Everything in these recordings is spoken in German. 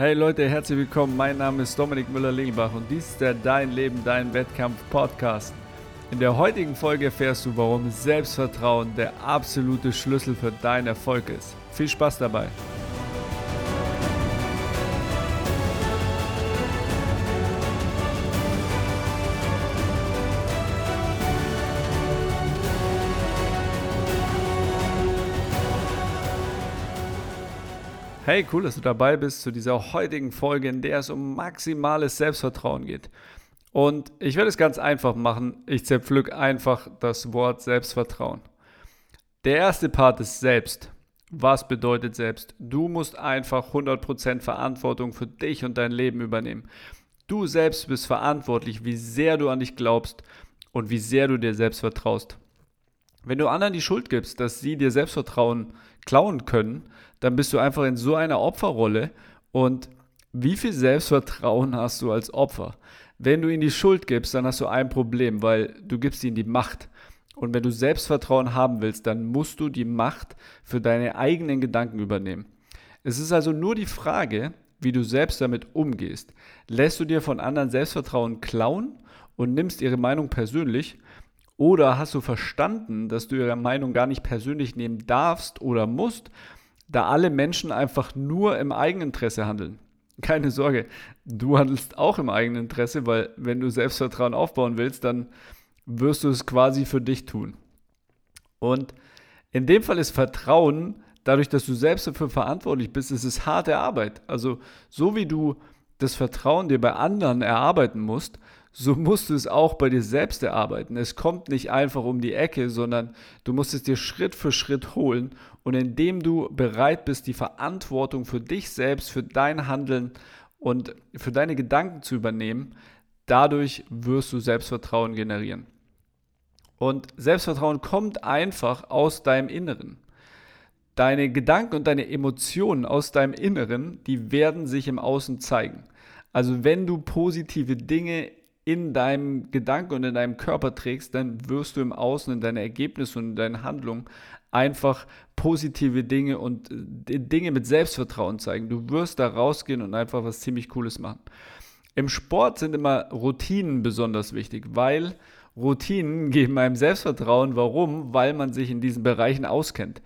Hey Leute, herzlich willkommen. Mein Name ist Dominik Müller-Lingelbach und dies ist der Dein Leben, Dein Wettkampf Podcast. In der heutigen Folge erfährst du, warum Selbstvertrauen der absolute Schlüssel für deinen Erfolg ist. Viel Spaß dabei. Hey, cool, dass du dabei bist zu dieser heutigen Folge, in der es um maximales Selbstvertrauen geht. Und ich werde es ganz einfach machen. Ich zerpflück einfach das Wort Selbstvertrauen. Der erste Part ist selbst. Was bedeutet selbst? Du musst einfach 100% Verantwortung für dich und dein Leben übernehmen. Du selbst bist verantwortlich, wie sehr du an dich glaubst und wie sehr du dir selbst vertraust. Wenn du anderen die Schuld gibst, dass sie dir Selbstvertrauen klauen können, dann bist du einfach in so einer Opferrolle und wie viel Selbstvertrauen hast du als Opfer? Wenn du ihnen die Schuld gibst, dann hast du ein Problem, weil du gibst ihnen die Macht. Und wenn du Selbstvertrauen haben willst, dann musst du die Macht für deine eigenen Gedanken übernehmen. Es ist also nur die Frage, wie du selbst damit umgehst. Lässt du dir von anderen Selbstvertrauen klauen und nimmst ihre Meinung persönlich? Oder hast du verstanden, dass du ihre Meinung gar nicht persönlich nehmen darfst oder musst, da alle Menschen einfach nur im Eigeninteresse handeln. Keine Sorge, du handelst auch im eigenen Interesse, weil wenn du Selbstvertrauen aufbauen willst, dann wirst du es quasi für dich tun. Und in dem Fall ist Vertrauen, dadurch, dass du selbst dafür verantwortlich bist, ist es harte Arbeit. Also so wie du das Vertrauen dir bei anderen erarbeiten musst, so musst du es auch bei dir selbst erarbeiten. Es kommt nicht einfach um die Ecke, sondern du musst es dir Schritt für Schritt holen. Und indem du bereit bist, die Verantwortung für dich selbst, für dein Handeln und für deine Gedanken zu übernehmen, dadurch wirst du Selbstvertrauen generieren. Und Selbstvertrauen kommt einfach aus deinem Inneren. Deine Gedanken und deine Emotionen aus deinem Inneren, die werden sich im Außen zeigen. Also wenn du positive Dinge in deinem Gedanken und in deinem Körper trägst, dann wirst du im Außen, in deinen Ergebnissen und in deinen Handlungen einfach positive Dinge und äh, Dinge mit Selbstvertrauen zeigen. Du wirst da rausgehen und einfach was ziemlich Cooles machen. Im Sport sind immer Routinen besonders wichtig, weil Routinen geben einem Selbstvertrauen. Warum? Weil man sich in diesen Bereichen auskennt.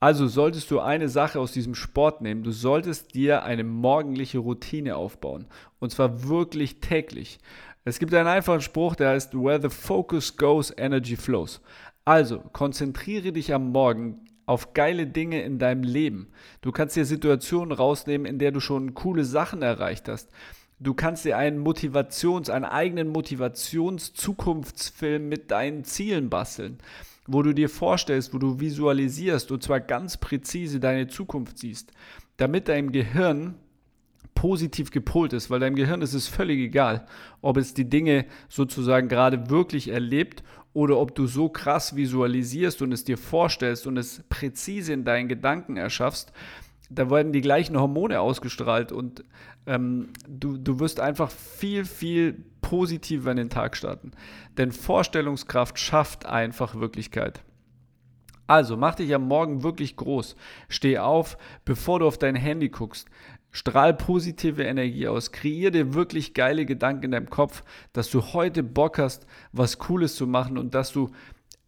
Also solltest du eine Sache aus diesem Sport nehmen. Du solltest dir eine morgendliche Routine aufbauen. Und zwar wirklich täglich. Es gibt einen einfachen Spruch, der heißt, Where the focus goes, energy flows. Also, konzentriere dich am Morgen auf geile Dinge in deinem Leben. Du kannst dir Situationen rausnehmen, in der du schon coole Sachen erreicht hast. Du kannst dir einen Motivations-, einen eigenen Motivations-Zukunftsfilm mit deinen Zielen basteln, wo du dir vorstellst, wo du visualisierst und zwar ganz präzise deine Zukunft siehst, damit dein Gehirn positiv gepolt ist, weil deinem Gehirn ist es völlig egal, ob es die Dinge sozusagen gerade wirklich erlebt oder ob du so krass visualisierst und es dir vorstellst und es präzise in deinen Gedanken erschaffst, da werden die gleichen Hormone ausgestrahlt und ähm, du, du wirst einfach viel, viel positiver in den Tag starten. Denn Vorstellungskraft schafft einfach Wirklichkeit. Also mach dich am Morgen wirklich groß. Steh auf, bevor du auf dein Handy guckst. Strahl positive Energie aus. Kreier dir wirklich geile Gedanken in deinem Kopf, dass du heute Bock hast, was Cooles zu machen und dass du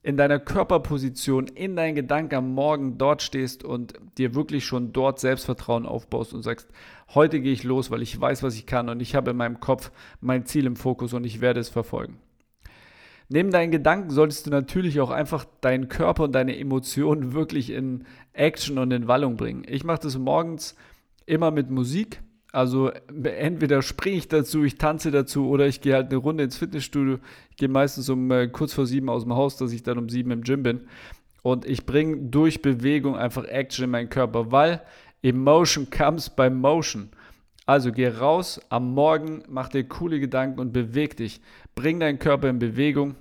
in deiner Körperposition, in deinen Gedanken am Morgen dort stehst und dir wirklich schon dort Selbstvertrauen aufbaust und sagst, heute gehe ich los, weil ich weiß, was ich kann und ich habe in meinem Kopf mein Ziel im Fokus und ich werde es verfolgen. Neben deinen Gedanken solltest du natürlich auch einfach deinen Körper und deine Emotionen wirklich in Action und in Wallung bringen. Ich mache das morgens immer mit Musik. Also entweder springe ich dazu, ich tanze dazu oder ich gehe halt eine Runde ins Fitnessstudio. Ich gehe meistens um äh, kurz vor sieben aus dem Haus, dass ich dann um sieben im Gym bin. Und ich bringe durch Bewegung einfach Action in meinen Körper, weil Emotion comes by Motion. Also geh raus am Morgen, mach dir coole Gedanken und beweg dich. Bring deinen Körper in Bewegung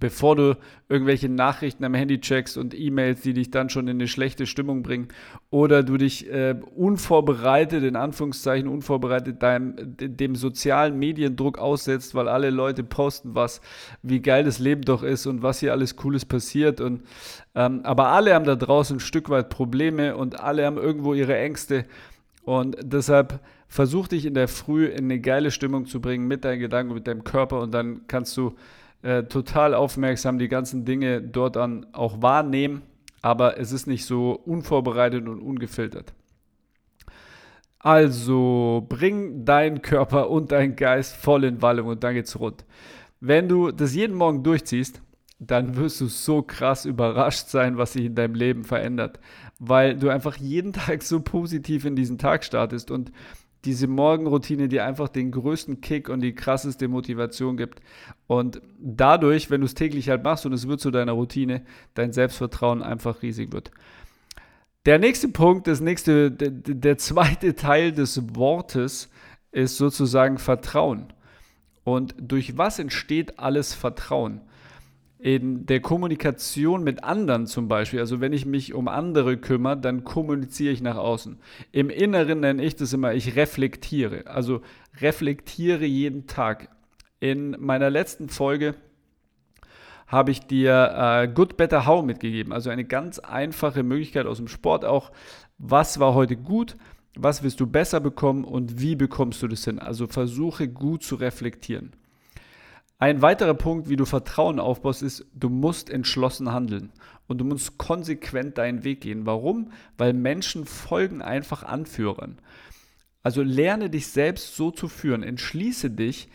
bevor du irgendwelche Nachrichten am Handy checkst und E-Mails, die dich dann schon in eine schlechte Stimmung bringen, oder du dich äh, unvorbereitet, in Anführungszeichen unvorbereitet, deinem, dem sozialen Mediendruck aussetzt, weil alle Leute posten was, wie geil das Leben doch ist und was hier alles Cooles passiert. Und, ähm, aber alle haben da draußen ein Stück weit Probleme und alle haben irgendwo ihre Ängste. Und deshalb versuch dich in der Früh in eine geile Stimmung zu bringen mit deinen Gedanken, mit deinem Körper und dann kannst du äh, total aufmerksam die ganzen Dinge dort an auch wahrnehmen, aber es ist nicht so unvorbereitet und ungefiltert. Also bring deinen Körper und deinen Geist voll in Wallung und dann geht's rund. Wenn du das jeden Morgen durchziehst, dann wirst du so krass überrascht sein, was sich in deinem Leben verändert, weil du einfach jeden Tag so positiv in diesen Tag startest und diese Morgenroutine dir einfach den größten Kick und die krasseste Motivation gibt. Und dadurch, wenn du es täglich halt machst und es wird zu deiner Routine, dein Selbstvertrauen einfach riesig wird. Der nächste Punkt, das nächste, der, der zweite Teil des Wortes ist sozusagen Vertrauen. Und durch was entsteht alles Vertrauen? In der Kommunikation mit anderen zum Beispiel, also wenn ich mich um andere kümmere, dann kommuniziere ich nach außen. Im Inneren nenne ich das immer, ich reflektiere. Also reflektiere jeden Tag. In meiner letzten Folge habe ich dir äh, Good, Better, How mitgegeben. Also eine ganz einfache Möglichkeit aus dem Sport auch. Was war heute gut? Was willst du besser bekommen und wie bekommst du das hin? Also versuche gut zu reflektieren. Ein weiterer Punkt, wie du Vertrauen aufbaust, ist, du musst entschlossen handeln und du musst konsequent deinen Weg gehen. Warum? Weil Menschen folgen einfach Anführern. Also lerne dich selbst so zu führen. Entschließe dich,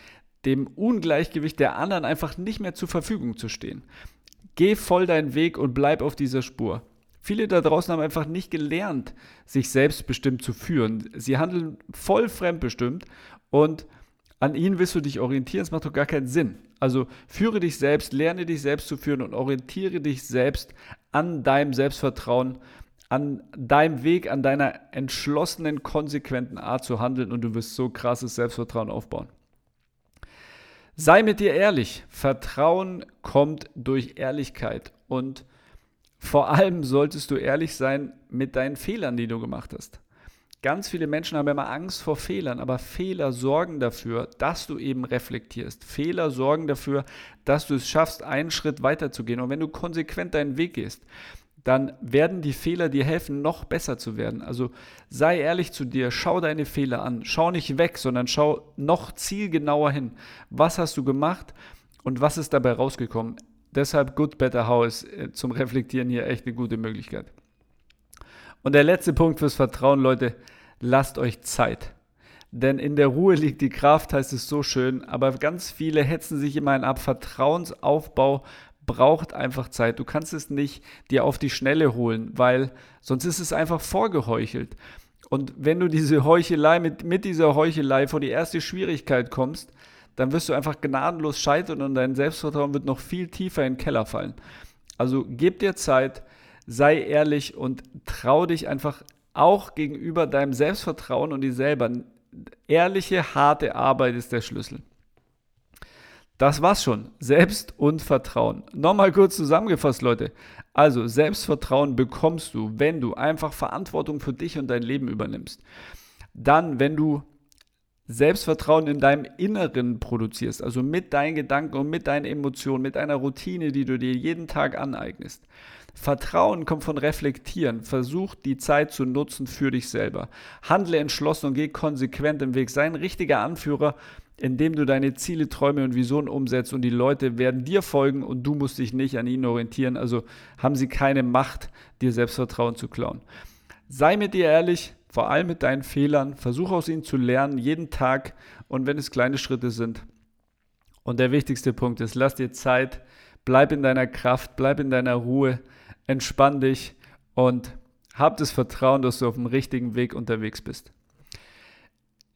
dem Ungleichgewicht der anderen einfach nicht mehr zur Verfügung zu stehen. Geh voll deinen Weg und bleib auf dieser Spur. Viele da draußen haben einfach nicht gelernt, sich selbstbestimmt zu führen. Sie handeln voll fremdbestimmt und an ihnen willst du dich orientieren, es macht doch gar keinen Sinn. Also führe dich selbst, lerne dich selbst zu führen und orientiere dich selbst an deinem Selbstvertrauen, an deinem Weg, an deiner entschlossenen, konsequenten Art zu handeln und du wirst so krasses Selbstvertrauen aufbauen. Sei mit dir ehrlich. Vertrauen kommt durch Ehrlichkeit und vor allem solltest du ehrlich sein mit deinen Fehlern, die du gemacht hast. Ganz viele Menschen haben immer Angst vor Fehlern, aber Fehler sorgen dafür, dass du eben reflektierst. Fehler sorgen dafür, dass du es schaffst, einen Schritt weiter zu gehen. Und wenn du konsequent deinen Weg gehst, dann werden die Fehler dir helfen, noch besser zu werden. Also sei ehrlich zu dir, schau deine Fehler an, schau nicht weg, sondern schau noch zielgenauer hin. Was hast du gemacht und was ist dabei rausgekommen? Deshalb Good Better How ist äh, zum Reflektieren hier echt eine gute Möglichkeit. Und der letzte Punkt fürs Vertrauen, Leute, lasst euch Zeit. Denn in der Ruhe liegt die Kraft, heißt es so schön, aber ganz viele hetzen sich immer ab. Vertrauensaufbau braucht einfach Zeit. Du kannst es nicht dir auf die Schnelle holen, weil sonst ist es einfach vorgeheuchelt. Und wenn du diese Heuchelei, mit, mit dieser Heuchelei vor die erste Schwierigkeit kommst, dann wirst du einfach gnadenlos scheitern und dein Selbstvertrauen wird noch viel tiefer in den Keller fallen. Also gib dir Zeit, sei ehrlich und trau dich einfach auch gegenüber deinem Selbstvertrauen und dir selber. Ehrliche, harte Arbeit ist der Schlüssel. Das war's schon. Selbst und Vertrauen. Nochmal kurz zusammengefasst, Leute. Also, Selbstvertrauen bekommst du, wenn du einfach Verantwortung für dich und dein Leben übernimmst. Dann, wenn du Selbstvertrauen in deinem Inneren produzierst, also mit deinen Gedanken und mit deinen Emotionen, mit einer Routine, die du dir jeden Tag aneignest. Vertrauen kommt von Reflektieren. Versuch die Zeit zu nutzen für dich selber. Handle entschlossen und geh konsequent im Weg. Sei ein richtiger Anführer, indem du deine Ziele, Träume und Visionen umsetzt und die Leute werden dir folgen und du musst dich nicht an ihnen orientieren. Also haben sie keine Macht, dir Selbstvertrauen zu klauen. Sei mit dir ehrlich, vor allem mit deinen Fehlern. Versuch aus ihnen zu lernen, jeden Tag und wenn es kleine Schritte sind. Und der wichtigste Punkt ist, lass dir Zeit, bleib in deiner Kraft, bleib in deiner Ruhe entspann dich und hab das Vertrauen, dass du auf dem richtigen Weg unterwegs bist.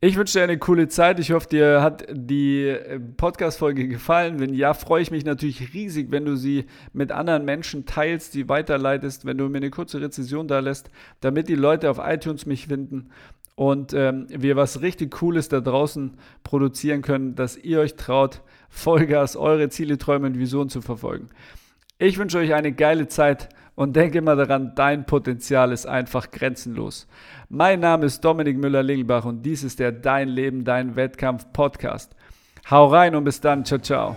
Ich wünsche dir eine coole Zeit. Ich hoffe, dir hat die äh, Podcast-Folge gefallen. Wenn ja, freue ich mich natürlich riesig, wenn du sie mit anderen Menschen teilst, sie weiterleitest, wenn du mir eine kurze Rezession da lässt, damit die Leute auf iTunes mich finden und ähm, wir was richtig Cooles da draußen produzieren können, dass ihr euch traut, Vollgas eure Ziele, Träume und Visionen zu verfolgen. Ich wünsche euch eine geile Zeit und denke immer daran, dein Potenzial ist einfach grenzenlos. Mein Name ist Dominik Müller-Lingelbach und dies ist der Dein Leben, dein Wettkampf Podcast. Hau rein und bis dann. Ciao, ciao.